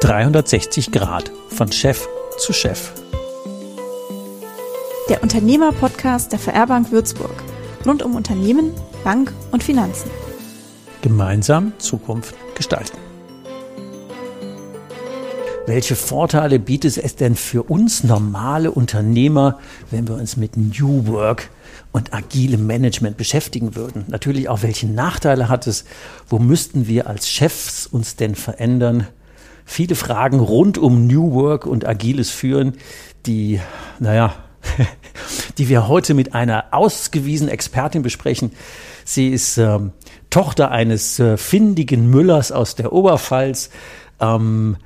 »360 Grad von Chef zu Chef«. Der Unternehmer-Podcast der VR-Bank Würzburg. Rund um Unternehmen, Bank und Finanzen. Gemeinsam Zukunft gestalten. Welche Vorteile bietet es denn für uns normale Unternehmer, wenn wir uns mit New Work und agilem Management beschäftigen würden? Natürlich auch, welche Nachteile hat es? Wo müssten wir als Chefs uns denn verändern? Viele Fragen rund um New Work und agiles Führen, die, naja, die wir heute mit einer ausgewiesenen Expertin besprechen. Sie ist ähm, Tochter eines äh, findigen Müllers aus der Oberpfalz. Ähm,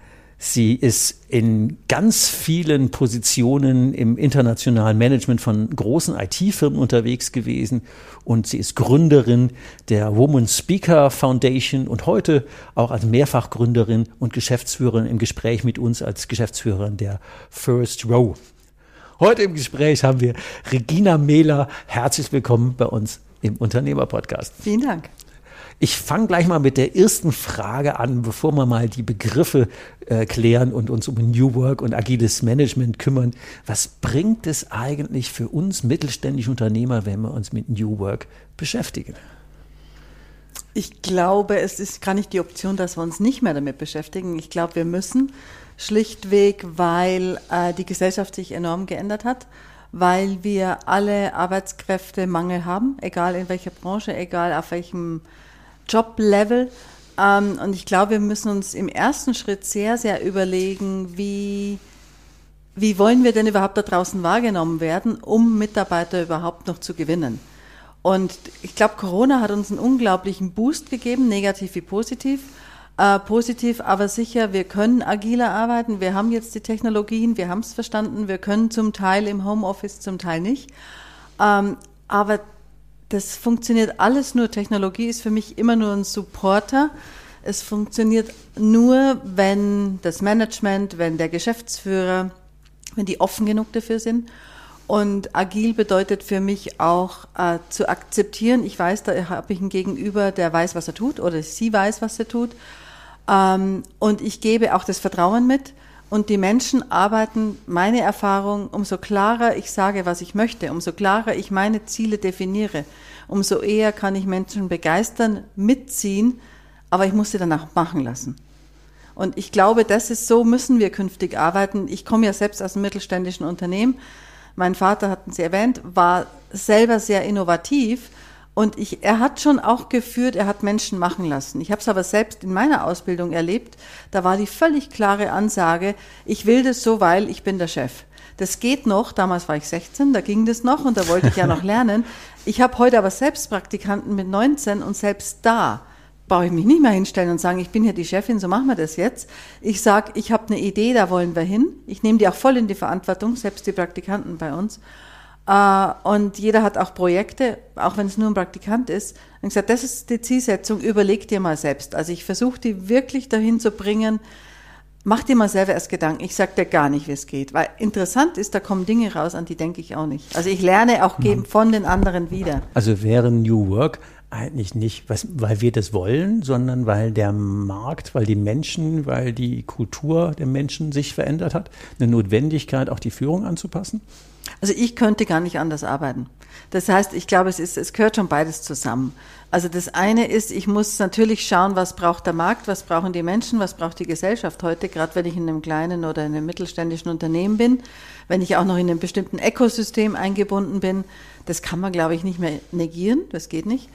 Sie ist in ganz vielen Positionen im internationalen Management von großen IT-Firmen unterwegs gewesen und sie ist Gründerin der Woman Speaker Foundation und heute auch als Mehrfachgründerin und Geschäftsführerin im Gespräch mit uns als Geschäftsführerin der First Row. Heute im Gespräch haben wir Regina Mehler. Herzlich willkommen bei uns im Unternehmer-Podcast. Vielen Dank. Ich fange gleich mal mit der ersten Frage an, bevor wir mal die Begriffe äh, klären und uns um New Work und agiles Management kümmern. Was bringt es eigentlich für uns mittelständische Unternehmer, wenn wir uns mit New Work beschäftigen? Ich glaube, es ist gar nicht die Option, dass wir uns nicht mehr damit beschäftigen. Ich glaube, wir müssen schlichtweg, weil äh, die Gesellschaft sich enorm geändert hat weil wir alle Arbeitskräftemangel haben, egal in welcher Branche, egal auf welchem Joblevel. Ähm, und ich glaube, wir müssen uns im ersten Schritt sehr, sehr überlegen, wie, wie wollen wir denn überhaupt da draußen wahrgenommen werden, um Mitarbeiter überhaupt noch zu gewinnen. Und ich glaube, Corona hat uns einen unglaublichen Boost gegeben, negativ wie positiv. Äh, positiv, aber sicher, wir können agiler arbeiten. Wir haben jetzt die Technologien, wir haben es verstanden. Wir können zum Teil im Homeoffice, zum Teil nicht. Ähm, aber das funktioniert alles nur. Technologie ist für mich immer nur ein Supporter. Es funktioniert nur, wenn das Management, wenn der Geschäftsführer, wenn die offen genug dafür sind. Und agil bedeutet für mich auch äh, zu akzeptieren, ich weiß, da habe ich einen Gegenüber, der weiß, was er tut oder sie weiß, was er tut. Ähm, und ich gebe auch das Vertrauen mit. Und die Menschen arbeiten, meine Erfahrung, umso klarer ich sage, was ich möchte, umso klarer ich meine Ziele definiere, umso eher kann ich Menschen begeistern, mitziehen, aber ich muss sie danach machen lassen. Und ich glaube, das ist so, müssen wir künftig arbeiten. Ich komme ja selbst aus einem mittelständischen Unternehmen. Mein Vater, hatten Sie erwähnt, war selber sehr innovativ und ich, er hat schon auch geführt, er hat Menschen machen lassen. Ich habe es aber selbst in meiner Ausbildung erlebt. Da war die völlig klare Ansage, ich will das so, weil ich bin der Chef. Das geht noch, damals war ich 16, da ging das noch und da wollte ich ja noch lernen. Ich habe heute aber selbst Praktikanten mit 19 und selbst da brauche ich mich nicht mehr hinstellen und sagen, ich bin hier die Chefin, so machen wir das jetzt. Ich sage, ich habe eine Idee, da wollen wir hin. Ich nehme die auch voll in die Verantwortung, selbst die Praktikanten bei uns. Äh, und jeder hat auch Projekte, auch wenn es nur ein Praktikant ist. Und gesagt, das ist die Zielsetzung, überleg dir mal selbst. Also ich versuche die wirklich dahin zu bringen, mach dir mal selber erst Gedanken. Ich sag dir gar nicht, wie es geht. Weil interessant ist, da kommen Dinge raus, an die denke ich auch nicht. Also ich lerne auch geben von den anderen wieder. Also wäre New Work eigentlich nicht, was, weil wir das wollen, sondern weil der Markt, weil die Menschen, weil die Kultur der Menschen sich verändert hat, eine Notwendigkeit, auch die Führung anzupassen? Also ich könnte gar nicht anders arbeiten. Das heißt, ich glaube, es ist, es gehört schon beides zusammen. Also das eine ist, ich muss natürlich schauen, was braucht der Markt, was brauchen die Menschen, was braucht die Gesellschaft heute, gerade wenn ich in einem kleinen oder in einem mittelständischen Unternehmen bin, wenn ich auch noch in einem bestimmten Ökosystem eingebunden bin. Das kann man, glaube ich, nicht mehr negieren, das geht nicht.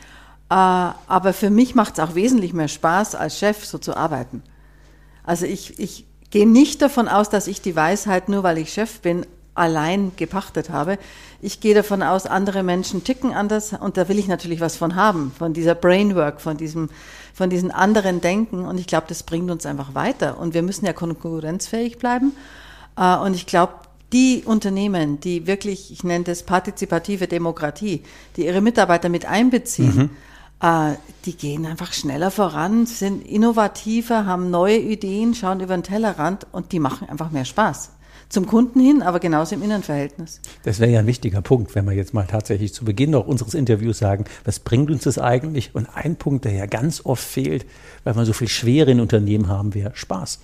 Äh, aber für mich macht es auch wesentlich mehr Spaß, als Chef so zu arbeiten. Also ich, ich gehe nicht davon aus, dass ich die Weisheit, nur weil ich Chef bin, allein gepachtet habe. Ich gehe davon aus, andere Menschen ticken anders und da will ich natürlich was von haben, von dieser Brainwork, von diesem, von diesen anderen Denken und ich glaube, das bringt uns einfach weiter und wir müssen ja konkurrenzfähig bleiben äh, und ich glaube, die Unternehmen, die wirklich, ich nenne das partizipative Demokratie, die ihre Mitarbeiter mit einbeziehen, mhm. äh, die gehen einfach schneller voran, sind innovativer, haben neue Ideen, schauen über den Tellerrand und die machen einfach mehr Spaß. Zum Kunden hin, aber genauso im Innenverhältnis. Das wäre ja ein wichtiger Punkt, wenn wir jetzt mal tatsächlich zu Beginn noch unseres Interviews sagen, was bringt uns das eigentlich? Und ein Punkt, der ja ganz oft fehlt, weil wir so viel Schwere in Unternehmen haben, wäre Spaß.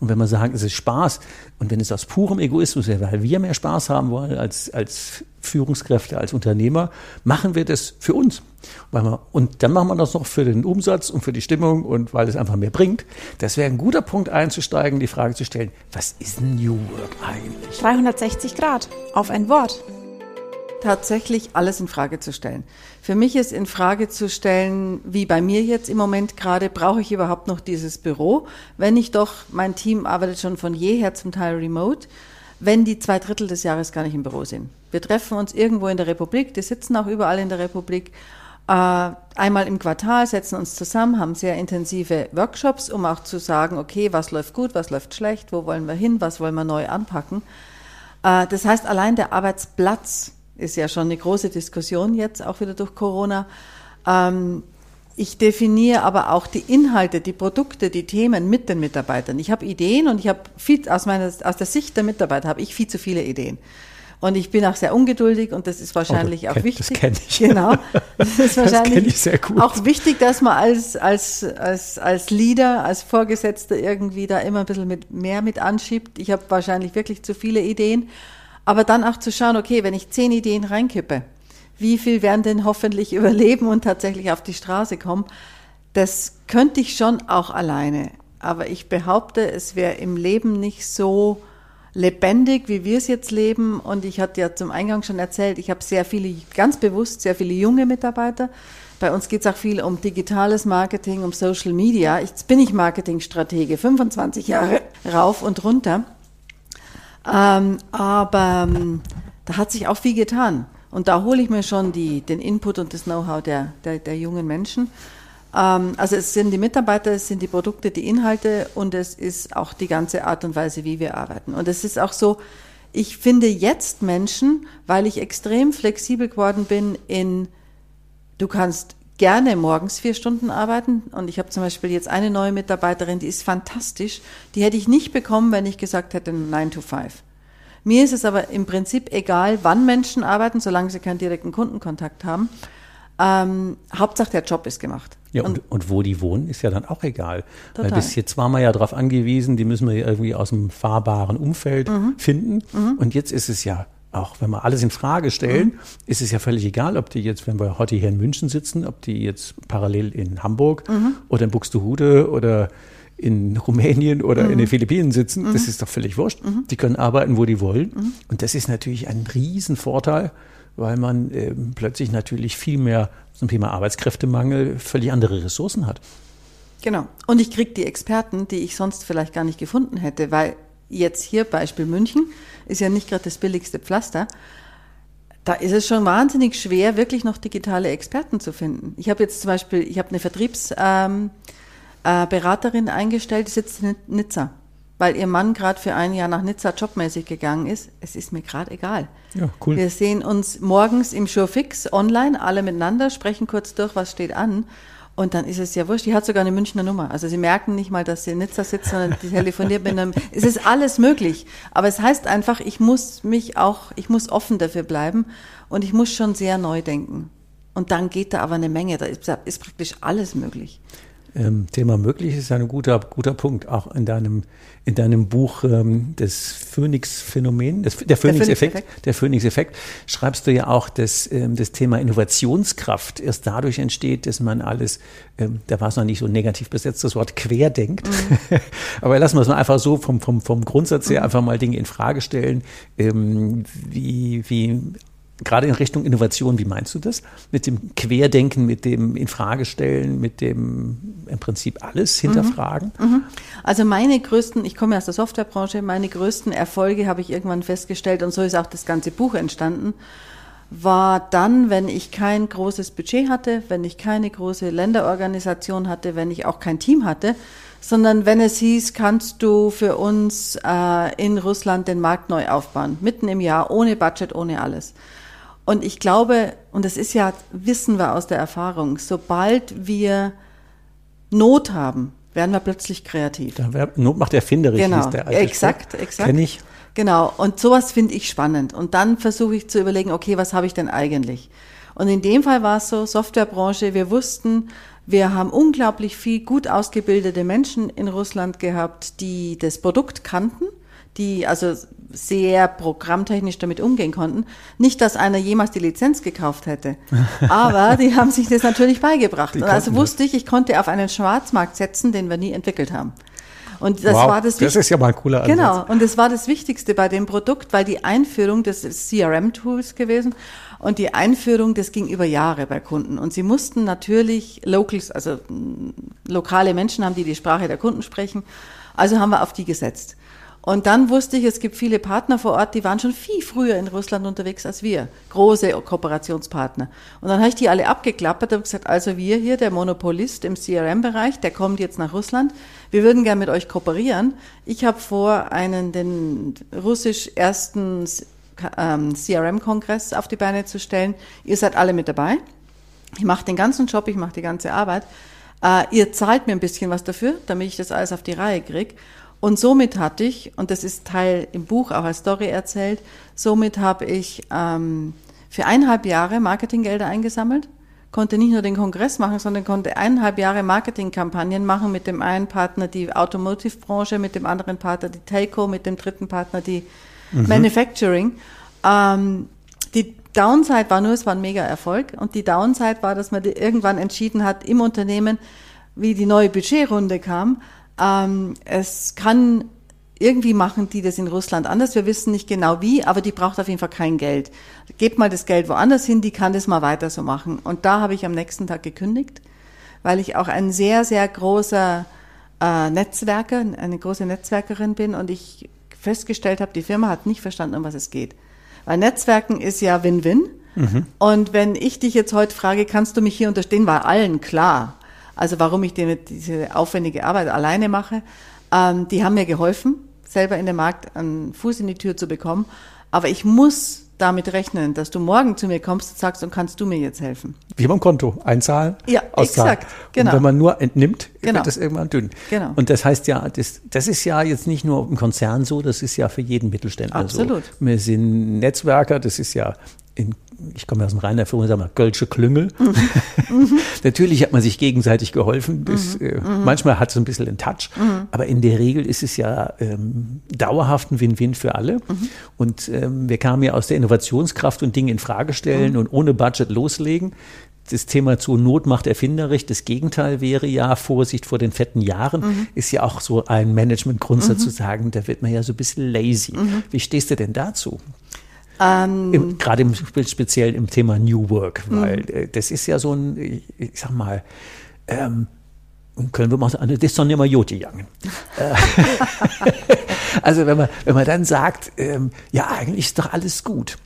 Und wenn wir sagen, es ist Spaß, und wenn es aus purem Egoismus wäre, weil wir mehr Spaß haben wollen als, als Führungskräfte, als Unternehmer, machen wir das für uns. Und dann machen wir das noch für den Umsatz und für die Stimmung und weil es einfach mehr bringt. Das wäre ein guter Punkt einzusteigen, die Frage zu stellen, was ist New Work eigentlich? 360 Grad auf ein Wort tatsächlich alles in Frage zu stellen. Für mich ist in Frage zu stellen, wie bei mir jetzt im Moment gerade, brauche ich überhaupt noch dieses Büro, wenn ich doch, mein Team arbeitet schon von jeher zum Teil remote, wenn die zwei Drittel des Jahres gar nicht im Büro sind. Wir treffen uns irgendwo in der Republik, die sitzen auch überall in der Republik, äh, einmal im Quartal, setzen uns zusammen, haben sehr intensive Workshops, um auch zu sagen, okay, was läuft gut, was läuft schlecht, wo wollen wir hin, was wollen wir neu anpacken. Äh, das heißt, allein der Arbeitsplatz ist ja schon eine große Diskussion jetzt, auch wieder durch Corona. Ich definiere aber auch die Inhalte, die Produkte, die Themen mit den Mitarbeitern. Ich habe Ideen und ich habe viel aus meiner aus der Sicht der Mitarbeiter habe ich viel zu viele Ideen. Und ich bin auch sehr ungeduldig und das ist wahrscheinlich oh, auch kenn, wichtig. Das kenne ich. Genau. Das ist wahrscheinlich das ich sehr gut. auch wichtig, dass man als, als, als, als Leader, als Vorgesetzter irgendwie da immer ein bisschen mit, mehr mit anschiebt. Ich habe wahrscheinlich wirklich zu viele Ideen. Aber dann auch zu schauen, okay, wenn ich zehn Ideen reinkippe, wie viel werden denn hoffentlich überleben und tatsächlich auf die Straße kommen? Das könnte ich schon auch alleine. Aber ich behaupte, es wäre im Leben nicht so lebendig, wie wir es jetzt leben. Und ich hatte ja zum Eingang schon erzählt, ich habe sehr viele, ganz bewusst sehr viele junge Mitarbeiter. Bei uns geht es auch viel um digitales Marketing, um Social Media. Jetzt bin ich Marketingstratege, 25 Jahre rauf und runter. Ähm, aber ähm, da hat sich auch viel getan. Und da hole ich mir schon die, den Input und das Know-how der, der, der, jungen Menschen. Ähm, also es sind die Mitarbeiter, es sind die Produkte, die Inhalte und es ist auch die ganze Art und Weise, wie wir arbeiten. Und es ist auch so, ich finde jetzt Menschen, weil ich extrem flexibel geworden bin in, du kannst gerne morgens vier Stunden arbeiten. Und ich habe zum Beispiel jetzt eine neue Mitarbeiterin, die ist fantastisch. Die hätte ich nicht bekommen, wenn ich gesagt hätte 9 to 5. Mir ist es aber im Prinzip egal, wann Menschen arbeiten, solange sie keinen direkten Kundenkontakt haben. Ähm, Hauptsache der Job ist gemacht. Ja, und, und, und, wo die wohnen, ist ja dann auch egal. Total. Weil bis jetzt waren wir ja darauf angewiesen, die müssen wir irgendwie aus dem fahrbaren Umfeld mhm. finden. Mhm. Und jetzt ist es ja auch wenn wir alles in Frage stellen, mhm. ist es ja völlig egal, ob die jetzt, wenn wir heute hier in München sitzen, ob die jetzt parallel in Hamburg mhm. oder in Buxtehude oder in Rumänien oder mhm. in den Philippinen sitzen, das mhm. ist doch völlig wurscht. Mhm. Die können arbeiten, wo die wollen. Mhm. Und das ist natürlich ein Riesenvorteil, weil man äh, plötzlich natürlich viel mehr zum Thema Arbeitskräftemangel völlig andere Ressourcen hat. Genau. Und ich kriege die Experten, die ich sonst vielleicht gar nicht gefunden hätte, weil jetzt hier Beispiel München, ist ja nicht gerade das billigste Pflaster. Da ist es schon wahnsinnig schwer, wirklich noch digitale Experten zu finden. Ich habe jetzt zum Beispiel, ich habe eine Vertriebsberaterin ähm, äh, eingestellt, die sitzt in Nizza, weil ihr Mann gerade für ein Jahr nach Nizza jobmäßig gegangen ist. Es ist mir gerade egal. Ja, cool. Wir sehen uns morgens im Showfix online, alle miteinander, sprechen kurz durch, was steht an. Und dann ist es ja wurscht. Die hat sogar eine Münchner Nummer. Also sie merken nicht mal, dass sie in Nizza sitzt, sondern die telefoniert mit einem. Es ist alles möglich. Aber es heißt einfach, ich muss mich auch, ich muss offen dafür bleiben und ich muss schon sehr neu denken. Und dann geht da aber eine Menge. Da ist, ist praktisch alles möglich ähm, Thema möglich ist ein guter, guter Punkt. Auch in deinem, in deinem Buch ähm, des Phoenix-Phänomen, der Phoenix-Effekt, der Phoenix-Effekt, schreibst du ja auch, dass ähm, das Thema Innovationskraft erst dadurch entsteht, dass man alles, ähm, da war es noch nicht so negativ besetzt, das Wort querdenkt. Mhm. Aber lassen wir es mal einfach so vom, vom, vom Grundsatz her mhm. einfach mal Dinge in Frage stellen. Ähm, wie, wie gerade in Richtung Innovation, wie meinst du das? Mit dem Querdenken, mit dem Infragestellen, mit dem im Prinzip alles hinterfragen? Mhm. Mhm. Also meine größten, ich komme aus der Softwarebranche, meine größten Erfolge habe ich irgendwann festgestellt und so ist auch das ganze Buch entstanden, war dann, wenn ich kein großes Budget hatte, wenn ich keine große Länderorganisation hatte, wenn ich auch kein Team hatte, sondern wenn es hieß, kannst du für uns äh, in Russland den Markt neu aufbauen, mitten im Jahr, ohne Budget, ohne alles. Und ich glaube, und das ist ja, wissen wir aus der Erfahrung, sobald wir Not haben, werden wir plötzlich kreativ. Da wär, Not macht erfinderisch, genau. ist der alte Exakt, Spruch. exakt. Kenn ich. Genau, und sowas finde ich spannend. Und dann versuche ich zu überlegen, okay, was habe ich denn eigentlich? Und in dem Fall war es so, Softwarebranche, wir wussten, wir haben unglaublich viel gut ausgebildete Menschen in Russland gehabt, die das Produkt kannten, die also sehr programmtechnisch damit umgehen konnten. Nicht, dass einer jemals die Lizenz gekauft hätte, aber die haben sich das natürlich beigebracht. Und also wusste ich, ich konnte auf einen Schwarzmarkt setzen, den wir nie entwickelt haben. Und das wow, war das, das ist ja mal ein cooler Ansatz. Genau, und das war das Wichtigste bei dem Produkt, weil die Einführung des CRM-Tools gewesen und die Einführung, das ging über Jahre bei Kunden. Und sie mussten natürlich Locals, also lokale Menschen haben, die die Sprache der Kunden sprechen. Also haben wir auf die gesetzt. Und dann wusste ich, es gibt viele Partner vor Ort, die waren schon viel früher in Russland unterwegs als wir. Große Kooperationspartner. Und dann habe ich die alle abgeklappert und gesagt, also wir hier, der Monopolist im CRM-Bereich, der kommt jetzt nach Russland. Wir würden gern mit euch kooperieren. Ich habe vor, einen, den russisch ersten ähm, CRM-Kongress auf die Beine zu stellen. Ihr seid alle mit dabei. Ich mache den ganzen Job, ich mache die ganze Arbeit. Äh, ihr zahlt mir ein bisschen was dafür, damit ich das alles auf die Reihe krieg. Und somit hatte ich, und das ist Teil im Buch auch als Story erzählt, somit habe ich ähm, für eineinhalb Jahre Marketinggelder eingesammelt, konnte nicht nur den Kongress machen, sondern konnte eineinhalb Jahre Marketingkampagnen machen mit dem einen Partner die Automotive-Branche, mit dem anderen Partner die Telco, mit dem dritten Partner die mhm. Manufacturing. Ähm, die Downside war nur, es war ein mega Erfolg. Und die Downside war, dass man irgendwann entschieden hat im Unternehmen, wie die neue Budgetrunde kam, ähm, es kann irgendwie machen die das in Russland anders. Wir wissen nicht genau wie, aber die braucht auf jeden Fall kein Geld. Gebt mal das Geld woanders hin, die kann das mal weiter so machen. Und da habe ich am nächsten Tag gekündigt, weil ich auch ein sehr, sehr großer äh, Netzwerker, eine große Netzwerkerin bin und ich festgestellt habe, die Firma hat nicht verstanden, um was es geht. Weil Netzwerken ist ja Win-Win. Mhm. Und wenn ich dich jetzt heute frage, kannst du mich hier unterstehen, war allen klar. Also warum ich diese aufwendige Arbeit alleine mache. Ähm, die haben mir geholfen, selber in den Markt einen Fuß in die Tür zu bekommen. Aber ich muss damit rechnen, dass du morgen zu mir kommst und sagst, und kannst du mir jetzt helfen? Wie beim Konto, einzahlen, ja, auszahlen. exakt, genau. Und wenn man nur entnimmt, genau. wird das irgendwann dünn. Genau. Und das heißt ja, das, das ist ja jetzt nicht nur im Konzern so, das ist ja für jeden Mittelständler Absolut. so. Wir sind Netzwerker, das ist ja in ich komme aus dem Rhein der Führung, sagen wir, Gölsche Klüngel. Mhm. Natürlich hat man sich gegenseitig geholfen. Bis, mhm. äh, mhm. manchmal hat es ein bisschen einen Touch, mhm. aber in der Regel ist es ja ähm, dauerhaft ein Win-Win für alle. Mhm. Und ähm, wir kamen ja aus der Innovationskraft und Dinge in Frage stellen mhm. und ohne Budget loslegen. Das Thema zu Not macht erfinderisch. Das Gegenteil wäre ja Vorsicht vor den fetten Jahren. Ist ja auch so ein Managementgrundsatz zu sagen, da wird man ja so ein bisschen lazy. Wie stehst du denn dazu? Ähm, Im, Gerade im speziell im Thema New Work, weil mhm. äh, das ist ja so ein, ich, ich sag mal, ähm, können wir mal das ist doch nicht mal Joti gegangen. also wenn man, wenn man dann sagt, ähm, ja, eigentlich ist doch alles gut.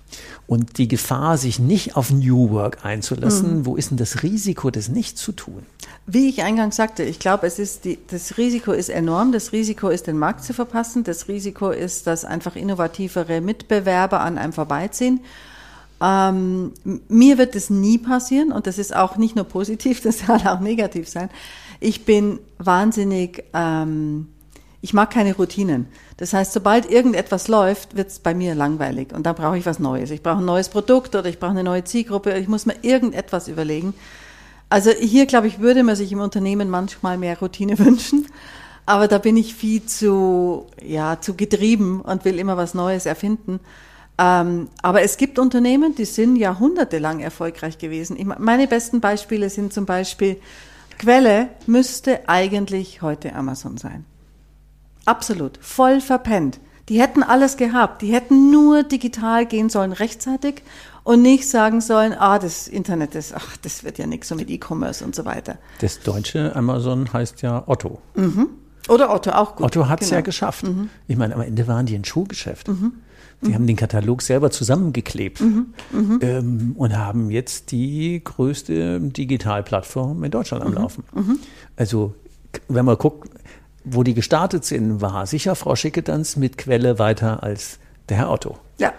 Und die Gefahr, sich nicht auf New Work einzulassen, mhm. wo ist denn das Risiko, das nicht zu tun? Wie ich eingangs sagte, ich glaube, es ist die, das Risiko ist enorm. Das Risiko ist, den Markt zu verpassen. Das Risiko ist, dass einfach innovativere Mitbewerber an einem vorbeiziehen. Ähm, mir wird das nie passieren und das ist auch nicht nur positiv, das kann auch negativ sein. Ich bin wahnsinnig, ähm, ich mag keine Routinen. Das heißt, sobald irgendetwas läuft, wird es bei mir langweilig und dann brauche ich was Neues. Ich brauche ein neues Produkt oder ich brauche eine neue Zielgruppe. Ich muss mir irgendetwas überlegen. Also hier, glaube ich, würde man sich im Unternehmen manchmal mehr Routine wünschen. Aber da bin ich viel zu, ja, zu getrieben und will immer was Neues erfinden. Ähm, aber es gibt Unternehmen, die sind jahrhundertelang erfolgreich gewesen. Ich, meine besten Beispiele sind zum Beispiel, Quelle müsste eigentlich heute Amazon sein. Absolut. Voll verpennt. Die hätten alles gehabt. Die hätten nur digital gehen sollen rechtzeitig und nicht sagen sollen, ah, das Internet ist, ach, das wird ja nichts so mit E-Commerce und so weiter. Das deutsche Amazon heißt ja Otto. Mhm. Oder Otto, auch gut. Otto hat es genau. ja geschafft. Mhm. Ich meine, am Ende waren die ein Schuhgeschäft. Mhm. Die mhm. haben den Katalog selber zusammengeklebt mhm. Mhm. ähm, und haben jetzt die größte Digitalplattform in Deutschland am Laufen. Also, wenn man guckt, wo die gestartet sind, war sicher Frau Schickedanz mit Quelle weiter als der Herr Otto. Ja.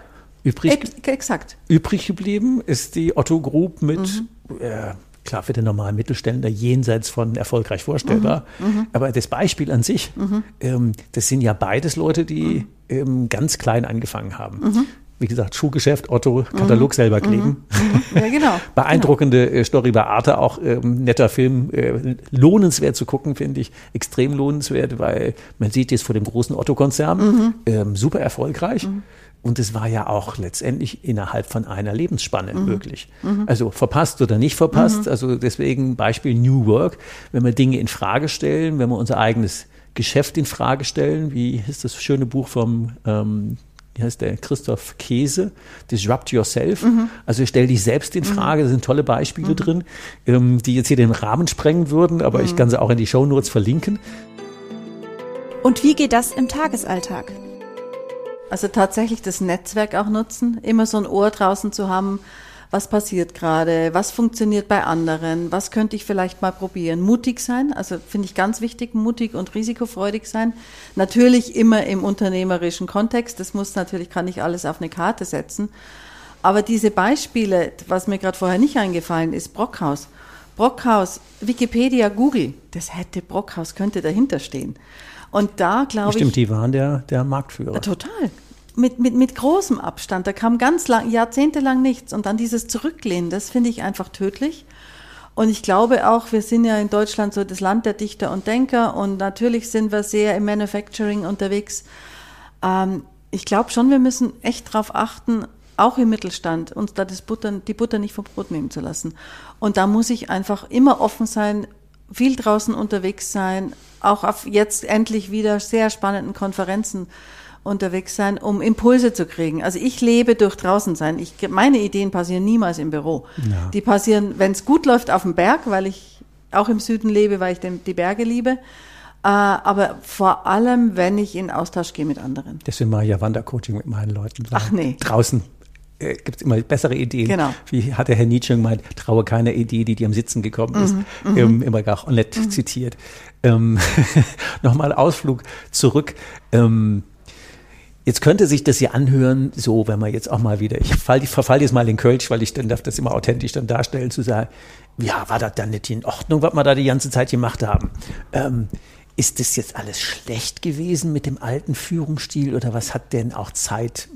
Übrig, Ex exakt. übrig geblieben ist die Otto Group mit mhm. äh, klar für den normalen Mittelständler jenseits von erfolgreich vorstellbar. Mhm. mhm. Aber das Beispiel an sich, mhm. ähm, das sind ja beides Leute, die mhm. ähm, ganz klein angefangen haben. Mhm. Wie gesagt, Schuhgeschäft, Otto, Katalog selber kleben. Ja, genau. Beeindruckende genau. Story bei Arte, auch ähm, netter Film, äh, lohnenswert zu gucken, finde ich. Extrem lohnenswert, weil man sieht jetzt vor dem großen Otto-Konzern, ähm, super erfolgreich. Und es war ja auch letztendlich innerhalb von einer Lebensspanne mhm. möglich. Mhm. Also verpasst oder nicht verpasst. Mhm. Also deswegen Beispiel New Work. Wenn wir Dinge in Frage stellen, wenn wir unser eigenes Geschäft in Frage stellen, wie ist das schöne Buch vom ähm, wie heißt der, Christoph Käse, Disrupt Yourself. Mhm. Also stell dich selbst in. Frage, da sind tolle Beispiele mhm. drin, ähm, die jetzt hier den Rahmen sprengen würden, aber ich mhm. kann sie auch in die Show Notes verlinken. Und wie geht das im Tagesalltag? Also tatsächlich das Netzwerk auch nutzen, immer so ein Ohr draußen zu haben, was passiert gerade, was funktioniert bei anderen, was könnte ich vielleicht mal probieren. Mutig sein, also finde ich ganz wichtig, mutig und risikofreudig sein. Natürlich immer im unternehmerischen Kontext, das muss natürlich, kann ich alles auf eine Karte setzen. Aber diese Beispiele, was mir gerade vorher nicht eingefallen ist, Brockhaus. Brockhaus, Wikipedia, Google, das hätte Brockhaus, könnte dahinter stehen. Und da glaube ich. Stimmt, die waren der, der Marktführer. Total. Mit, mit, mit großem Abstand. Da kam ganz lang, jahrzehntelang nichts. Und dann dieses Zurücklehnen, das finde ich einfach tödlich. Und ich glaube auch, wir sind ja in Deutschland so das Land der Dichter und Denker und natürlich sind wir sehr im Manufacturing unterwegs. Ähm, ich glaube schon, wir müssen echt darauf achten, auch im Mittelstand, uns da das Butter, die Butter nicht vom Brot nehmen zu lassen. Und da muss ich einfach immer offen sein, viel draußen unterwegs sein, auch auf jetzt endlich wieder sehr spannenden Konferenzen unterwegs sein, um Impulse zu kriegen. Also ich lebe durch draußen sein. Ich, meine Ideen passieren niemals im Büro. Ja. Die passieren, wenn es gut läuft, auf dem Berg, weil ich auch im Süden lebe, weil ich den, die Berge liebe. Äh, aber vor allem, wenn ich in Austausch gehe mit anderen. Deswegen mache ich ja Wandercoaching mit meinen Leuten. Ach nee. Draußen äh, gibt es immer bessere Ideen. Genau. Wie hat der Herr Nietzsche gemeint, traue keiner Idee, die dir am Sitzen gekommen ist. Mhm, mhm. ähm, immer gar nett mhm. zitiert. Ähm, Nochmal Ausflug zurück. Ähm, Jetzt könnte sich das hier anhören, so wenn man jetzt auch mal wieder, ich fall, verfall jetzt mal in Kölsch, weil ich dann darf das immer authentisch dann darstellen, zu sagen, ja, war das dann nicht in Ordnung, was wir da die ganze Zeit gemacht haben? Ähm, ist das jetzt alles schlecht gewesen mit dem alten Führungsstil oder was hat denn auch Zeit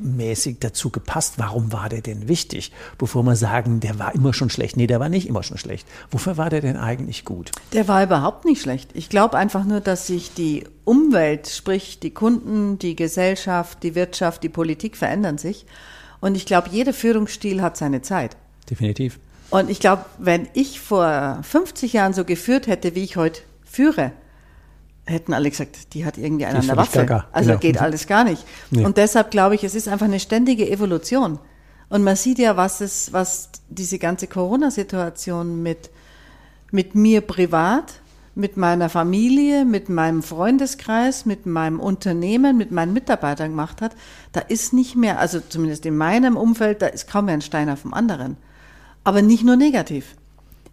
mäßig dazu gepasst. Warum war der denn wichtig? Bevor wir sagen, der war immer schon schlecht. Nee, der war nicht immer schon schlecht. Wofür war der denn eigentlich gut? Der war überhaupt nicht schlecht. Ich glaube einfach nur, dass sich die Umwelt, sprich die Kunden, die Gesellschaft, die Wirtschaft, die Politik verändern sich. Und ich glaube, jeder Führungsstil hat seine Zeit. Definitiv. Und ich glaube, wenn ich vor 50 Jahren so geführt hätte, wie ich heute führe, hätten alle gesagt, die hat irgendwie einen an der Waffe. Gaga. Also genau. geht alles gar nicht. Nee. Und deshalb glaube ich, es ist einfach eine ständige Evolution. Und man sieht ja, was es, was diese ganze Corona-Situation mit, mit mir privat, mit meiner Familie, mit meinem Freundeskreis, mit meinem Unternehmen, mit meinen Mitarbeitern gemacht hat. Da ist nicht mehr, also zumindest in meinem Umfeld, da ist kaum mehr ein Stein auf dem anderen. Aber nicht nur negativ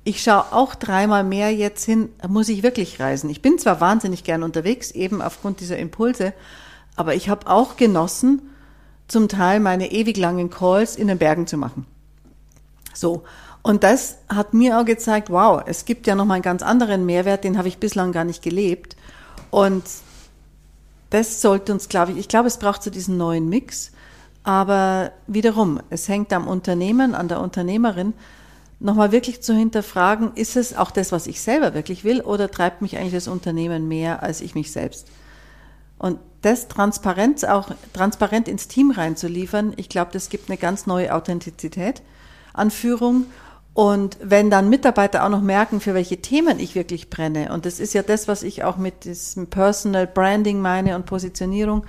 ich schaue auch dreimal mehr jetzt hin, muss ich wirklich reisen. Ich bin zwar wahnsinnig gern unterwegs, eben aufgrund dieser Impulse, aber ich habe auch genossen, zum Teil meine ewig langen Calls in den Bergen zu machen. So. Und das hat mir auch gezeigt, wow, es gibt ja noch mal einen ganz anderen Mehrwert, den habe ich bislang gar nicht gelebt. Und das sollte uns, glaube ich, ich glaube, es braucht so diesen neuen Mix. Aber wiederum, es hängt am Unternehmen, an der Unternehmerin, nochmal wirklich zu hinterfragen, ist es auch das, was ich selber wirklich will, oder treibt mich eigentlich das Unternehmen mehr als ich mich selbst? Und das Transparenz auch transparent ins Team reinzuliefern, ich glaube, das gibt eine ganz neue Authentizität an Führung. Und wenn dann Mitarbeiter auch noch merken, für welche Themen ich wirklich brenne, und das ist ja das, was ich auch mit diesem Personal Branding meine und Positionierung,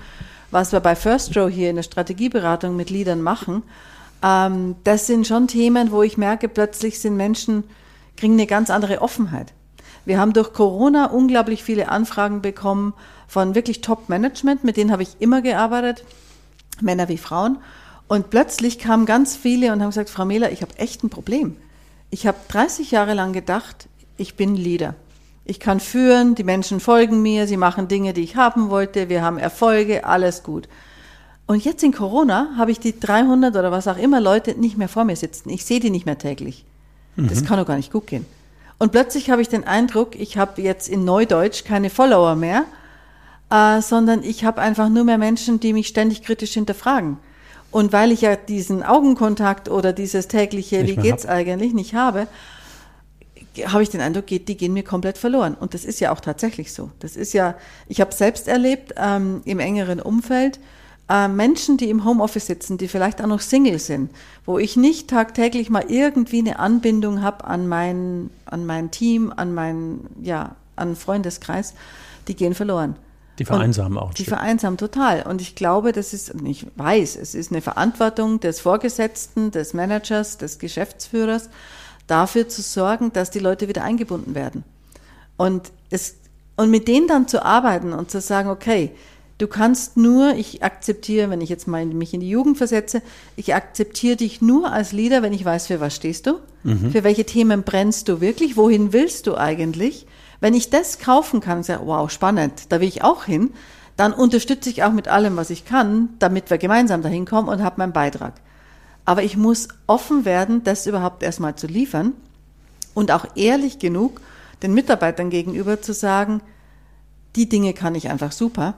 was wir bei First Row hier in der Strategieberatung mit Leadern machen, ähm, das sind schon Themen, wo ich merke, plötzlich sind Menschen, kriegen eine ganz andere Offenheit. Wir haben durch Corona unglaublich viele Anfragen bekommen von wirklich Top-Management, mit denen habe ich immer gearbeitet, Männer wie Frauen. Und plötzlich kamen ganz viele und haben gesagt, Frau Mehler, ich habe echt ein Problem. Ich habe 30 Jahre lang gedacht, ich bin Leader. Ich kann führen, die Menschen folgen mir, sie machen Dinge, die ich haben wollte, wir haben Erfolge, alles gut. Und jetzt in Corona habe ich die 300 oder was auch immer Leute nicht mehr vor mir sitzen. Ich sehe die nicht mehr täglich. Das kann doch gar nicht gut gehen. Und plötzlich habe ich den Eindruck, ich habe jetzt in Neudeutsch keine Follower mehr, äh, sondern ich habe einfach nur mehr Menschen, die mich ständig kritisch hinterfragen. Und weil ich ja diesen Augenkontakt oder dieses tägliche, Nicht wie geht's hab. eigentlich, nicht habe, habe ich den Eindruck, die gehen mir komplett verloren. Und das ist ja auch tatsächlich so. Das ist ja, ich habe selbst erlebt ähm, im engeren Umfeld, äh, Menschen, die im Homeoffice sitzen, die vielleicht auch noch Single sind, wo ich nicht tagtäglich mal irgendwie eine Anbindung habe an mein, an mein Team, an mein, ja, an Freundeskreis, die gehen verloren. Die vereinsamen auch Die vereinsamen total. Und ich glaube, das ist, ich weiß, es ist eine Verantwortung des Vorgesetzten, des Managers, des Geschäftsführers, dafür zu sorgen, dass die Leute wieder eingebunden werden. Und es, und mit denen dann zu arbeiten und zu sagen, okay, du kannst nur, ich akzeptiere, wenn ich jetzt mal mich in die Jugend versetze, ich akzeptiere dich nur als Leader, wenn ich weiß, für was stehst du, für welche Themen brennst du wirklich, wohin willst du eigentlich. Wenn ich das kaufen kann und sage, wow, spannend, da will ich auch hin, dann unterstütze ich auch mit allem, was ich kann, damit wir gemeinsam dahin kommen und habe meinen Beitrag. Aber ich muss offen werden, das überhaupt erstmal zu liefern und auch ehrlich genug den Mitarbeitern gegenüber zu sagen, die Dinge kann ich einfach super.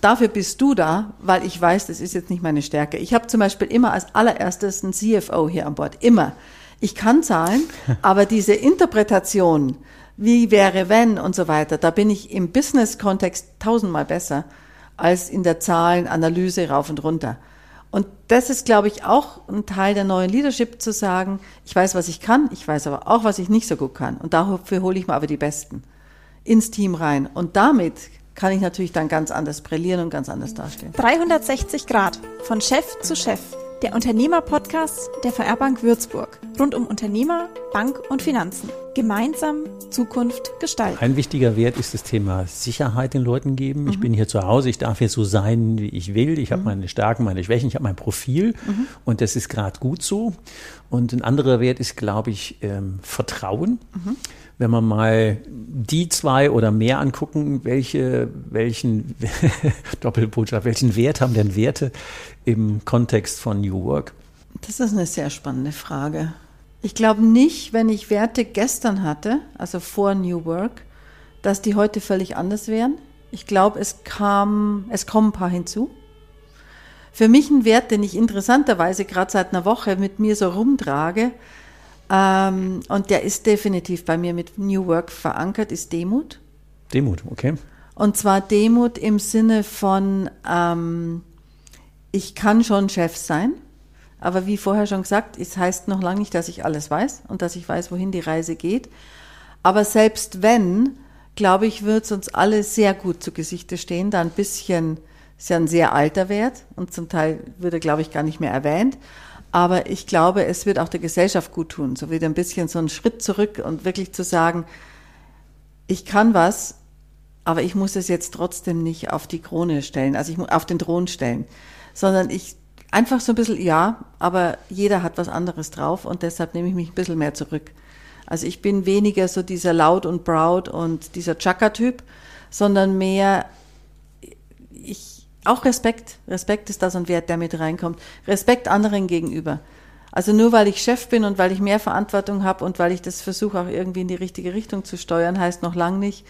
Dafür bist du da, weil ich weiß, das ist jetzt nicht meine Stärke. Ich habe zum Beispiel immer als allererstes einen CFO hier an Bord. Immer. Ich kann Zahlen, aber diese Interpretation, wie wäre wenn und so weiter, da bin ich im Business-Kontext tausendmal besser als in der Zahlenanalyse rauf und runter. Und das ist, glaube ich, auch ein Teil der neuen Leadership zu sagen, ich weiß, was ich kann, ich weiß aber auch, was ich nicht so gut kann. Und dafür hole ich mir aber die Besten ins Team rein. Und damit kann ich natürlich dann ganz anders brillieren und ganz anders dastehen. 360 Grad von Chef zu Chef. Der Unternehmer-Podcast der VR Bank Würzburg. Rund um Unternehmer, Bank und Finanzen. Gemeinsam Zukunft gestalten. Ein wichtiger Wert ist das Thema Sicherheit den Leuten geben. Ich bin hier zu Hause, ich darf hier so sein, wie ich will. Ich habe meine Stärken, meine Schwächen, ich habe mein Profil und das ist gerade gut so. Und ein anderer Wert ist, glaube ich, ähm, Vertrauen. Wenn man mal die zwei oder mehr angucken, welche, welchen Doppelbotschaft, welchen Wert haben denn Werte im Kontext von New Work? Das ist eine sehr spannende Frage. Ich glaube nicht, wenn ich Werte gestern hatte, also vor New Work, dass die heute völlig anders wären. Ich glaube, es kam, es kommen ein paar hinzu. Für mich ein Wert, den ich interessanterweise gerade seit einer Woche mit mir so rumtrage, ähm, und der ist definitiv bei mir mit New Work verankert, ist Demut. Demut, okay. Und zwar Demut im Sinne von, ähm, ich kann schon Chef sein, aber wie vorher schon gesagt, es heißt noch lange nicht, dass ich alles weiß und dass ich weiß, wohin die Reise geht. Aber selbst wenn, glaube ich, wird es uns alle sehr gut zu Gesichte stehen, da ein bisschen, ist ja ein sehr alter Wert und zum Teil würde, glaube ich, gar nicht mehr erwähnt. Aber ich glaube, es wird auch der Gesellschaft gut tun, so wieder ein bisschen so einen Schritt zurück und wirklich zu sagen, ich kann was, aber ich muss es jetzt trotzdem nicht auf die Krone stellen, also ich auf den Thron stellen, sondern ich einfach so ein bisschen, ja, aber jeder hat was anderes drauf und deshalb nehme ich mich ein bisschen mehr zurück. Also ich bin weniger so dieser laut und proud und dieser Chaka-Typ, sondern mehr, ich, auch Respekt. Respekt ist da so ein Wert, der mit reinkommt. Respekt anderen gegenüber. Also nur weil ich Chef bin und weil ich mehr Verantwortung habe und weil ich das versuche auch irgendwie in die richtige Richtung zu steuern, heißt noch lang nicht,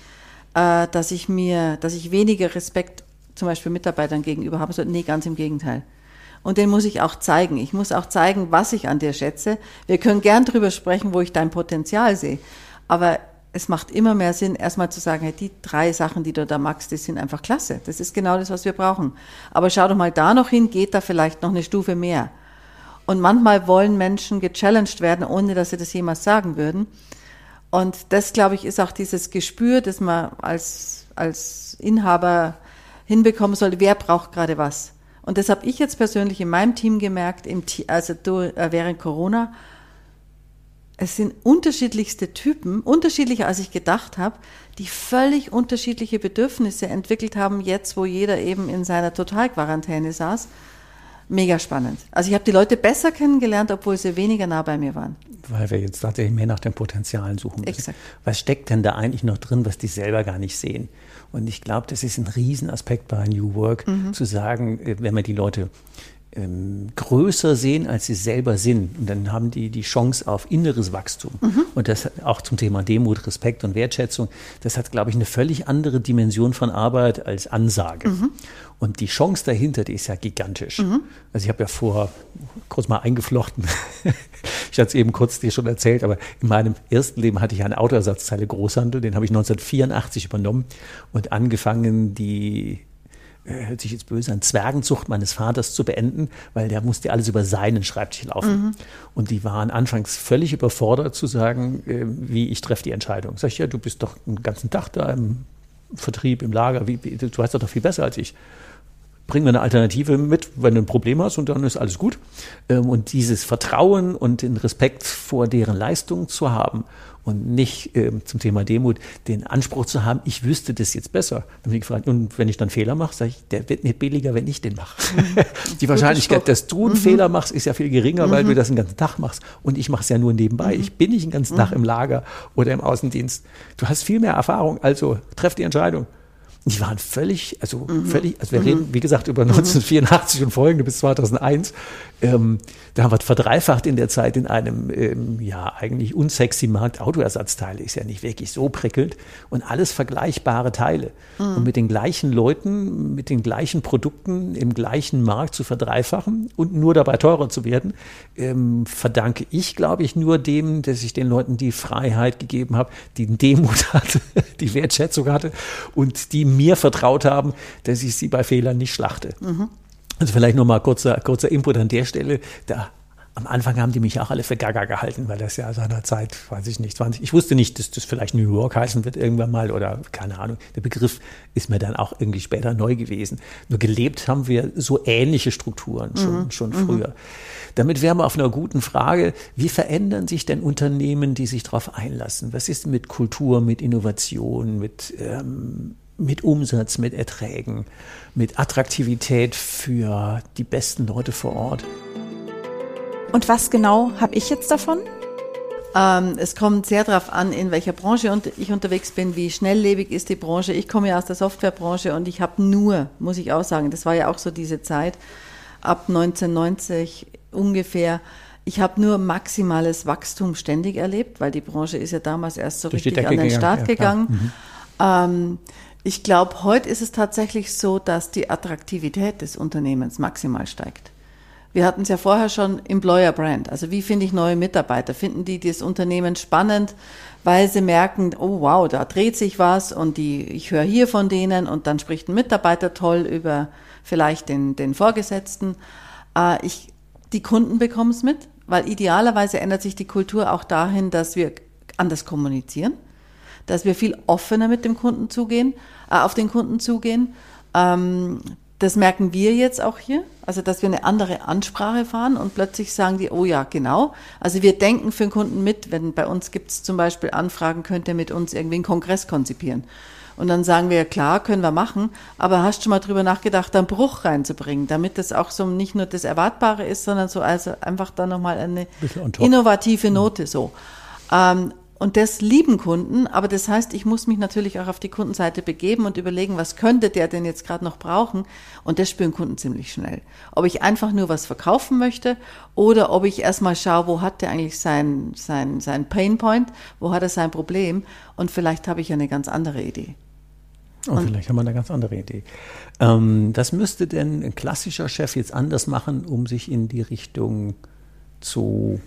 äh, dass ich mir, dass ich weniger Respekt zum Beispiel Mitarbeitern gegenüber habe. Nee, ganz im Gegenteil. Und den muss ich auch zeigen. Ich muss auch zeigen, was ich an dir schätze. Wir können gern drüber sprechen, wo ich dein Potenzial sehe. Aber es macht immer mehr Sinn, erstmal zu sagen, hey, die drei Sachen, die du da magst, die sind einfach klasse. Das ist genau das, was wir brauchen. Aber schau doch mal da noch hin, geht da vielleicht noch eine Stufe mehr. Und manchmal wollen Menschen gechallenged werden, ohne dass sie das jemals sagen würden. Und das, glaube ich, ist auch dieses Gespür, das man als, als Inhaber hinbekommen sollte, wer braucht gerade was. Und das habe ich jetzt persönlich in meinem Team gemerkt, im, also während Corona. Es sind unterschiedlichste Typen, unterschiedlicher als ich gedacht habe, die völlig unterschiedliche Bedürfnisse entwickelt haben, jetzt wo jeder eben in seiner Totalquarantäne saß. Mega spannend. Also ich habe die Leute besser kennengelernt, obwohl sie weniger nah bei mir waren. Weil wir jetzt tatsächlich mehr nach den Potenzialen suchen müssen. Exakt. Was steckt denn da eigentlich noch drin, was die selber gar nicht sehen? Und ich glaube, das ist ein Riesenaspekt bei New Work, mhm. zu sagen, wenn man die Leute ähm, größer sehen, als sie selber sind. Und dann haben die die Chance auf inneres Wachstum. Mhm. Und das auch zum Thema Demut, Respekt und Wertschätzung. Das hat, glaube ich, eine völlig andere Dimension von Arbeit als Ansage. Mhm. Und die Chance dahinter, die ist ja gigantisch. Mhm. Also ich habe ja vor, kurz mal eingeflochten, ich hatte es eben kurz dir schon erzählt, aber in meinem ersten Leben hatte ich einen Autoersatzteile Großhandel, den habe ich 1984 übernommen und angefangen, die hört sich jetzt böse an, Zwergenzucht meines Vaters zu beenden, weil der musste alles über seinen Schreibtisch laufen. Mhm. Und die waren anfangs völlig überfordert zu sagen, äh, wie ich treffe die Entscheidung. Sag ich, ja, du bist doch den ganzen Tag da im Vertrieb, im Lager, wie, wie, du weißt doch viel besser als ich bring mir eine Alternative mit, wenn du ein Problem hast und dann ist alles gut. Ähm, und dieses Vertrauen und den Respekt vor deren Leistung zu haben und nicht ähm, zum Thema Demut den Anspruch zu haben, ich wüsste das jetzt besser. Gefragt, und wenn ich dann Fehler mache, sage ich, der wird nicht billiger, wenn ich den mache. Mhm. Die Wahrscheinlichkeit, dass du einen mhm. Fehler machst, ist ja viel geringer, weil mhm. du das den ganzen Tag machst. Und ich mache es ja nur nebenbei. Mhm. Ich bin nicht den ganzen Tag mhm. im Lager oder im Außendienst. Du hast viel mehr Erfahrung, also treff die Entscheidung. Die waren völlig, also mhm. völlig, also wir mhm. reden, wie gesagt, über 1984 mhm. und folgende bis 2001. Ähm, da haben wir verdreifacht in der Zeit in einem, ähm, ja, eigentlich unsexy Markt. Autoersatzteile ist ja nicht wirklich so prickelnd und alles vergleichbare Teile. Mhm. Und mit den gleichen Leuten, mit den gleichen Produkten im gleichen Markt zu verdreifachen und nur dabei teurer zu werden, ähm, verdanke ich, glaube ich, nur dem, dass ich den Leuten die Freiheit gegeben habe, die Demut hatte, die Wertschätzung hatte und die mir vertraut haben, dass ich sie bei Fehlern nicht schlachte. Mhm. Also vielleicht nochmal kurzer, kurzer Input an der Stelle. Da am Anfang haben die mich auch alle für Gaga gehalten, weil das ja seinerzeit, weiß ich nicht, 20, ich wusste nicht, dass das vielleicht New York heißen wird irgendwann mal oder keine Ahnung. Der Begriff ist mir dann auch irgendwie später neu gewesen. Nur gelebt haben wir so ähnliche Strukturen schon, mhm. schon mhm. früher. Damit wären wir auf einer guten Frage, wie verändern sich denn Unternehmen, die sich darauf einlassen? Was ist mit Kultur, mit Innovation, mit ähm, mit Umsatz, mit Erträgen, mit Attraktivität für die besten Leute vor Ort. Und was genau habe ich jetzt davon? Ähm, es kommt sehr darauf an, in welcher Branche ich unterwegs bin, wie schnelllebig ist die Branche. Ich komme ja aus der Softwarebranche und ich habe nur, muss ich auch sagen, das war ja auch so diese Zeit, ab 1990 ungefähr, ich habe nur maximales Wachstum ständig erlebt, weil die Branche ist ja damals erst so Durch richtig an den Start gegangen. gegangen. Ja, mhm. Ich glaube, heute ist es tatsächlich so, dass die Attraktivität des Unternehmens maximal steigt. Wir hatten es ja vorher schon Employer Brand. Also wie finde ich neue Mitarbeiter? Finden die das Unternehmen spannend, weil sie merken, oh wow, da dreht sich was und die, ich höre hier von denen und dann spricht ein Mitarbeiter toll über vielleicht den, den Vorgesetzten. Äh, ich, die Kunden bekommen es mit, weil idealerweise ändert sich die Kultur auch dahin, dass wir anders kommunizieren dass wir viel offener mit dem Kunden zugehen, auf den Kunden zugehen. Ähm, das merken wir jetzt auch hier, also dass wir eine andere Ansprache fahren und plötzlich sagen die, oh ja, genau. Also wir denken für den Kunden mit, wenn bei uns gibt es zum Beispiel Anfragen, könnt ihr mit uns irgendwie einen Kongress konzipieren. Und dann sagen wir, ja klar, können wir machen, aber hast schon mal drüber nachgedacht, da einen Bruch reinzubringen, damit das auch so nicht nur das Erwartbare ist, sondern so also einfach dann nochmal eine innovative Note so. Ähm, und das lieben Kunden, aber das heißt, ich muss mich natürlich auch auf die Kundenseite begeben und überlegen, was könnte der denn jetzt gerade noch brauchen? Und das spüren Kunden ziemlich schnell. Ob ich einfach nur was verkaufen möchte oder ob ich erstmal schaue, wo hat der eigentlich sein, sein, sein Painpoint, wo hat er sein Problem und vielleicht habe ich ja eine ganz andere Idee. Und vielleicht haben wir eine ganz andere Idee. Ähm, das müsste denn ein klassischer Chef jetzt anders machen, um sich in die Richtung zu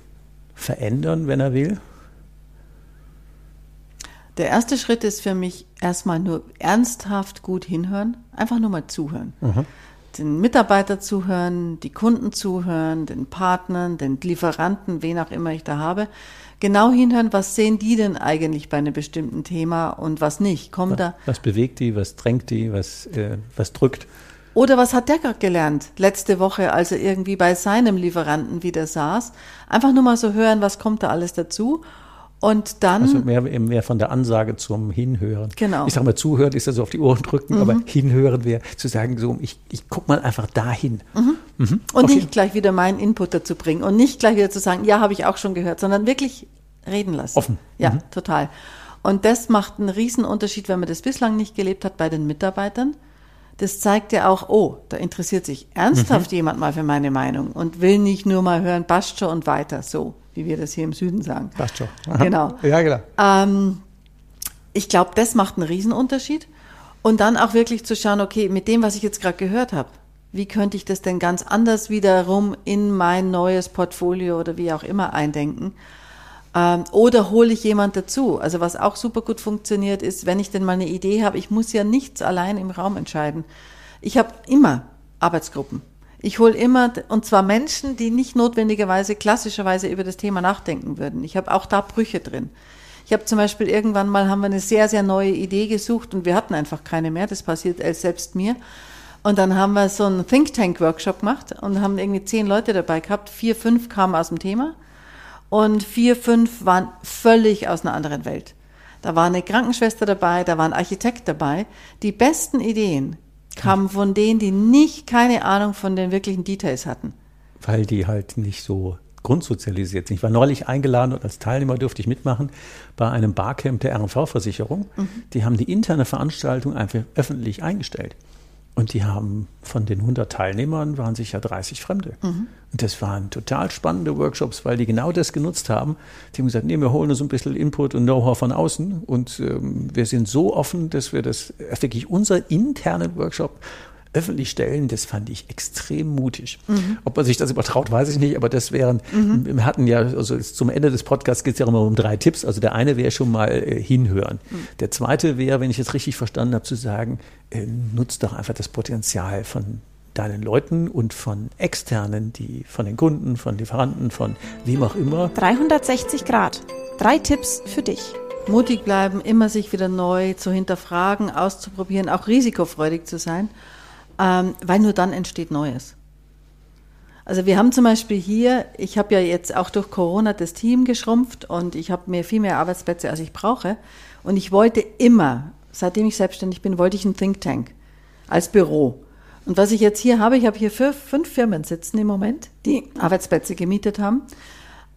verändern, wenn er will? Der erste Schritt ist für mich erstmal nur ernsthaft gut hinhören, einfach nur mal zuhören. Mhm. Den Mitarbeiter zuhören, die Kunden zuhören, den Partnern, den Lieferanten, wen auch immer ich da habe. Genau hinhören, was sehen die denn eigentlich bei einem bestimmten Thema und was nicht? Kommt was, da. Was bewegt die, was drängt die, was, äh, was drückt? Oder was hat der gerade gelernt letzte Woche, als er irgendwie bei seinem Lieferanten wieder saß? Einfach nur mal so hören, was kommt da alles dazu und dann. Also mehr, mehr von der Ansage zum Hinhören. Genau. Ich sage mal, zuhören ist ja so auf die Ohren drücken, mhm. aber hinhören wäre zu sagen, so, ich, ich guck mal einfach dahin. Mhm. Mhm. Und okay. nicht gleich wieder meinen Input dazu bringen und nicht gleich wieder zu sagen, ja, habe ich auch schon gehört, sondern wirklich reden lassen. Offen. Ja, mhm. total. Und das macht einen riesen Unterschied, wenn man das bislang nicht gelebt hat bei den Mitarbeitern das zeigt ja auch, oh, da interessiert sich ernsthaft mhm. jemand mal für meine Meinung und will nicht nur mal hören, passt schon und weiter, so wie wir das hier im Süden sagen. Passt schon. Genau. Ja, genau. Ähm, ich glaube, das macht einen Riesenunterschied. Und dann auch wirklich zu schauen, okay, mit dem, was ich jetzt gerade gehört habe, wie könnte ich das denn ganz anders wiederum in mein neues Portfolio oder wie auch immer eindenken? Ähm, oder hole ich jemand dazu? Also was auch super gut funktioniert, ist, wenn ich denn mal eine Idee habe, ich muss ja nichts allein im Raum entscheiden. Ich habe immer Arbeitsgruppen. Ich hole immer, und zwar Menschen, die nicht notwendigerweise klassischerweise über das Thema nachdenken würden. Ich habe auch da Brüche drin. Ich habe zum Beispiel irgendwann mal haben wir eine sehr, sehr neue Idee gesucht und wir hatten einfach keine mehr. Das passiert selbst mir. Und dann haben wir so einen Think Tank Workshop gemacht und haben irgendwie zehn Leute dabei gehabt. Vier, fünf kamen aus dem Thema und vier, fünf waren völlig aus einer anderen Welt. Da war eine Krankenschwester dabei, da war ein Architekt dabei. Die besten Ideen kamen von denen, die nicht keine Ahnung von den wirklichen Details hatten. Weil die halt nicht so grundsozialisiert sind. Ich war neulich eingeladen und als Teilnehmer durfte ich mitmachen bei einem Barcamp der RV-Versicherung. Mhm. Die haben die interne Veranstaltung einfach öffentlich eingestellt. Und die haben von den 100 Teilnehmern waren sicher 30 Fremde. Mhm. Und das waren total spannende Workshops, weil die genau das genutzt haben. Die haben gesagt, nee, wir holen uns ein bisschen Input und Know-how von außen und ähm, wir sind so offen, dass wir das wirklich unser internen Workshop öffentlich stellen, das fand ich extrem mutig. Mhm. Ob man sich das übertraut, weiß ich nicht, aber das wären, mhm. wir hatten ja, also zum Ende des Podcasts geht es ja immer um drei Tipps. Also der eine wäre schon mal äh, hinhören. Mhm. Der zweite wäre, wenn ich jetzt richtig verstanden habe, zu sagen, äh, nutzt doch einfach das Potenzial von deinen Leuten und von externen, die von den Kunden, von Lieferanten, von wem auch immer. 360 Grad. Drei Tipps für dich. Mutig bleiben, immer sich wieder neu zu hinterfragen, auszuprobieren, auch risikofreudig zu sein ähm, weil nur dann entsteht Neues. Also wir haben zum Beispiel hier, ich habe ja jetzt auch durch Corona das Team geschrumpft und ich habe mir viel mehr Arbeitsplätze, als ich brauche. Und ich wollte immer, seitdem ich selbstständig bin, wollte ich einen Think Tank als Büro. Und was ich jetzt hier habe, ich habe hier fünf, fünf Firmen sitzen im Moment, die Arbeitsplätze gemietet haben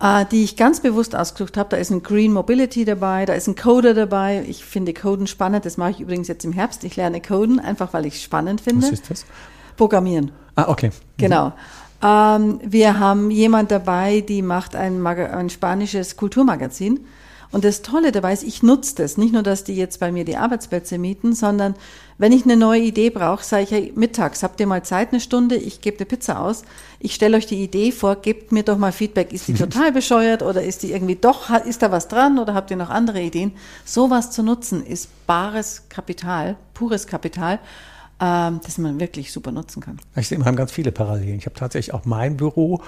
äh, die ich ganz bewusst ausgesucht habe. Da ist ein Green Mobility dabei, da ist ein Coder dabei. Ich finde Coden spannend. Das mache ich übrigens jetzt im Herbst. Ich lerne Coden, einfach weil ich es spannend finde. Was ist das? Programmieren. Ah, okay. Mhm. Genau. Ähm, wir haben jemand dabei, die macht ein, ein spanisches Kulturmagazin. Und das Tolle dabei ist, ich nutze das. Nicht nur, dass die jetzt bei mir die Arbeitsplätze mieten, sondern wenn ich eine neue Idee brauche, sage ich, hey, mittags, habt ihr mal Zeit, eine Stunde, ich gebe eine Pizza aus, ich stelle euch die Idee vor, gebt mir doch mal Feedback, ist die total bescheuert oder ist die irgendwie doch, ist da was dran oder habt ihr noch andere Ideen? Sowas zu nutzen ist bares Kapital, pures Kapital ähm, das man wirklich super nutzen kann. Ich sehe, wir haben ganz viele Parallelen. Ich habe tatsächlich auch mein Büro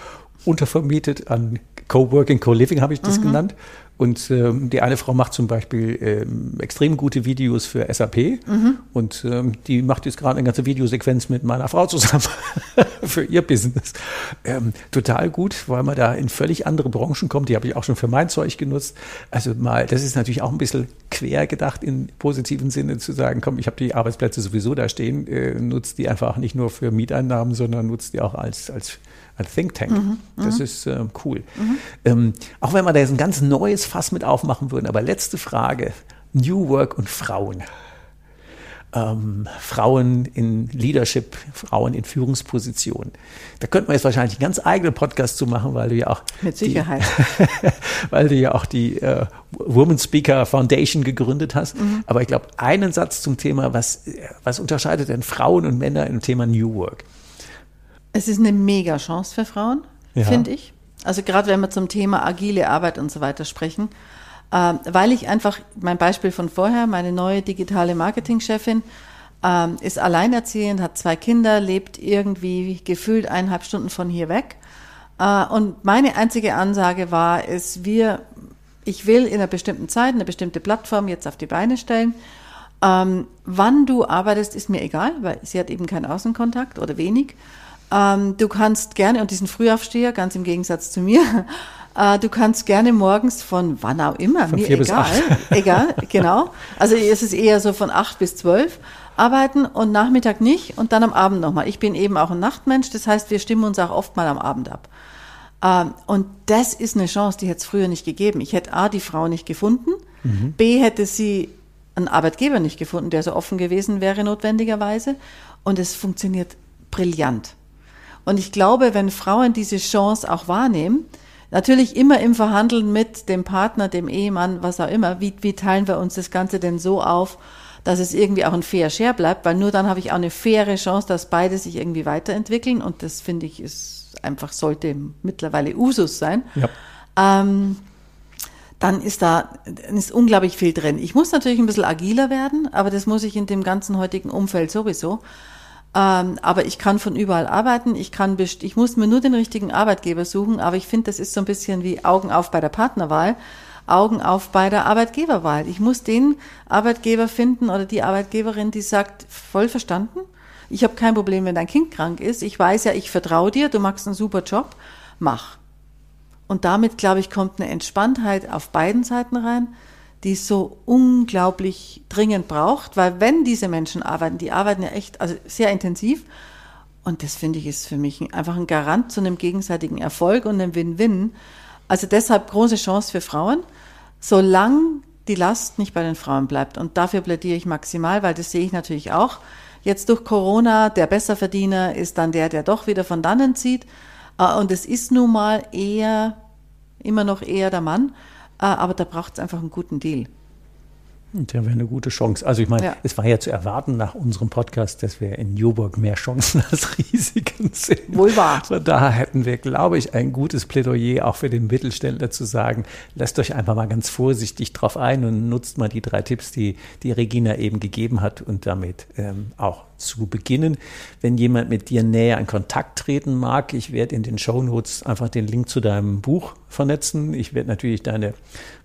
untervermietet an Coworking, Co-Living habe ich das mhm. genannt. Und ähm, die eine Frau macht zum Beispiel ähm, extrem gute Videos für SAP mhm. und ähm, die macht jetzt gerade eine ganze Videosequenz mit meiner Frau zusammen für ihr Business. Ähm, total gut, weil man da in völlig andere Branchen kommt. Die habe ich auch schon für mein Zeug genutzt. Also mal, das ist natürlich auch ein bisschen quer gedacht im positiven Sinne zu sagen, komm, ich habe die Arbeitsplätze sowieso da stehen, äh, nutzt die einfach nicht nur für Mieteinnahmen, sondern nutzt die auch als, als ein Think Tank. Mhm, das mhm. ist äh, cool. Mhm. Ähm, auch wenn wir da jetzt ein ganz neues Fass mit aufmachen würden. Aber letzte Frage. New Work und Frauen. Ähm, Frauen in Leadership, Frauen in Führungspositionen. Da könnte man jetzt wahrscheinlich einen ganz eigenen Podcast zu machen, weil du ja auch mit Sicherheit, die, weil du ja auch die äh, Woman Speaker Foundation gegründet hast. Mhm. Aber ich glaube, einen Satz zum Thema, was was unterscheidet denn Frauen und Männer im Thema New Work? Es ist eine mega Chance für Frauen, ja. finde ich. Also gerade wenn wir zum Thema agile Arbeit und so weiter sprechen, äh, weil ich einfach, mein Beispiel von vorher, meine neue digitale Marketingchefin äh, ist alleinerziehend, hat zwei Kinder, lebt irgendwie gefühlt eineinhalb Stunden von hier weg. Äh, und meine einzige Ansage war, ist, wir, ich will in einer bestimmten Zeit eine bestimmte Plattform jetzt auf die Beine stellen. Ähm, wann du arbeitest, ist mir egal, weil sie hat eben keinen Außenkontakt oder wenig. Ähm, du kannst gerne, und diesen Frühaufsteher, ganz im Gegensatz zu mir, äh, du kannst gerne morgens von wann auch immer, von mir vier egal, bis egal, genau. Also es ist eher so von acht bis zwölf arbeiten und Nachmittag nicht und dann am Abend nochmal. Ich bin eben auch ein Nachtmensch, das heißt, wir stimmen uns auch oft mal am Abend ab. Ähm, und das ist eine Chance, die hätte es früher nicht gegeben. Ich hätte A, die Frau nicht gefunden, mhm. B, hätte sie einen Arbeitgeber nicht gefunden, der so offen gewesen wäre notwendigerweise. und es funktioniert brillant. Und ich glaube, wenn Frauen diese Chance auch wahrnehmen, natürlich immer im Verhandeln mit dem Partner, dem Ehemann, was auch immer, wie, wie teilen wir uns das Ganze denn so auf, dass es irgendwie auch ein fair Share bleibt, weil nur dann habe ich auch eine faire Chance, dass beide sich irgendwie weiterentwickeln und das finde ich ist einfach sollte mittlerweile Usus sein. Ja. Ähm, dann ist da ist unglaublich viel drin. Ich muss natürlich ein bisschen agiler werden, aber das muss ich in dem ganzen heutigen Umfeld sowieso. Ähm, aber ich kann von überall arbeiten. Ich kann, ich muss mir nur den richtigen Arbeitgeber suchen. Aber ich finde, das ist so ein bisschen wie Augen auf bei der Partnerwahl, Augen auf bei der Arbeitgeberwahl. Ich muss den Arbeitgeber finden oder die Arbeitgeberin, die sagt, voll verstanden. Ich habe kein Problem, wenn dein Kind krank ist. Ich weiß ja, ich vertraue dir. Du machst einen super Job. Mach. Und damit, glaube ich, kommt eine Entspanntheit auf beiden Seiten rein die es so unglaublich dringend braucht, weil wenn diese Menschen arbeiten, die arbeiten ja echt also sehr intensiv und das finde ich ist für mich einfach ein Garant zu einem gegenseitigen Erfolg und einem Win-Win. Also deshalb große Chance für Frauen, solange die Last nicht bei den Frauen bleibt. Und dafür plädiere ich maximal, weil das sehe ich natürlich auch. Jetzt durch Corona, der Besserverdiener ist dann der, der doch wieder von dannen zieht. Äh, und es ist nun mal eher, immer noch eher der Mann. Ah, aber da braucht es einfach einen guten Deal. Der wäre eine gute Chance. Also ich meine, ja. es war ja zu erwarten nach unserem Podcast, dass wir in Newburg mehr Chancen als Risiken sehen. Wohl wahr. Von daher hätten wir, glaube ich, ein gutes Plädoyer auch für den Mittelständler zu sagen, lasst euch einfach mal ganz vorsichtig drauf ein und nutzt mal die drei Tipps, die, die Regina eben gegeben hat und damit ähm, auch zu beginnen. Wenn jemand mit dir näher in Kontakt treten mag, ich werde in den Show Notes einfach den Link zu deinem Buch vernetzen. Ich werde natürlich deine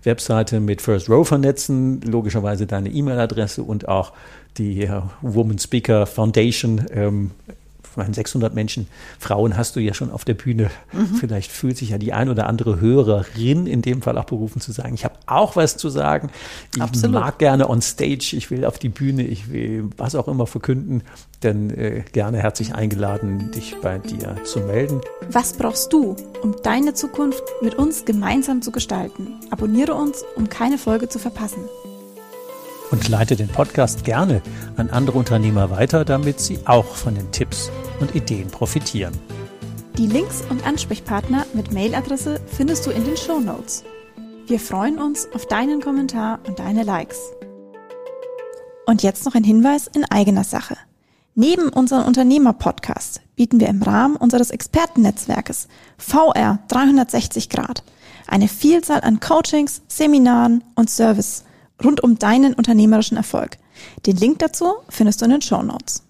Webseite mit First Row vernetzen, logischerweise deine E-Mail-Adresse und auch die äh, Woman Speaker Foundation ähm, meine 600 Menschen, Frauen hast du ja schon auf der Bühne. Mhm. Vielleicht fühlt sich ja die ein oder andere Hörerin in dem Fall auch berufen zu sagen, ich habe auch was zu sagen. Ich Absolut. mag gerne on stage, ich will auf die Bühne, ich will was auch immer verkünden. Dann äh, gerne herzlich eingeladen, dich bei dir zu melden. Was brauchst du, um deine Zukunft mit uns gemeinsam zu gestalten? Abonniere uns, um keine Folge zu verpassen und leite den Podcast gerne an andere Unternehmer weiter, damit sie auch von den Tipps und Ideen profitieren. Die Links und Ansprechpartner mit Mailadresse findest du in den Show Notes. Wir freuen uns auf deinen Kommentar und deine Likes. Und jetzt noch ein Hinweis in eigener Sache. Neben unserem Unternehmer-Podcast bieten wir im Rahmen unseres Expertennetzwerkes VR 360 Grad eine Vielzahl an Coachings, Seminaren und Service rund um deinen unternehmerischen Erfolg. Den Link dazu findest du in den Show Notes.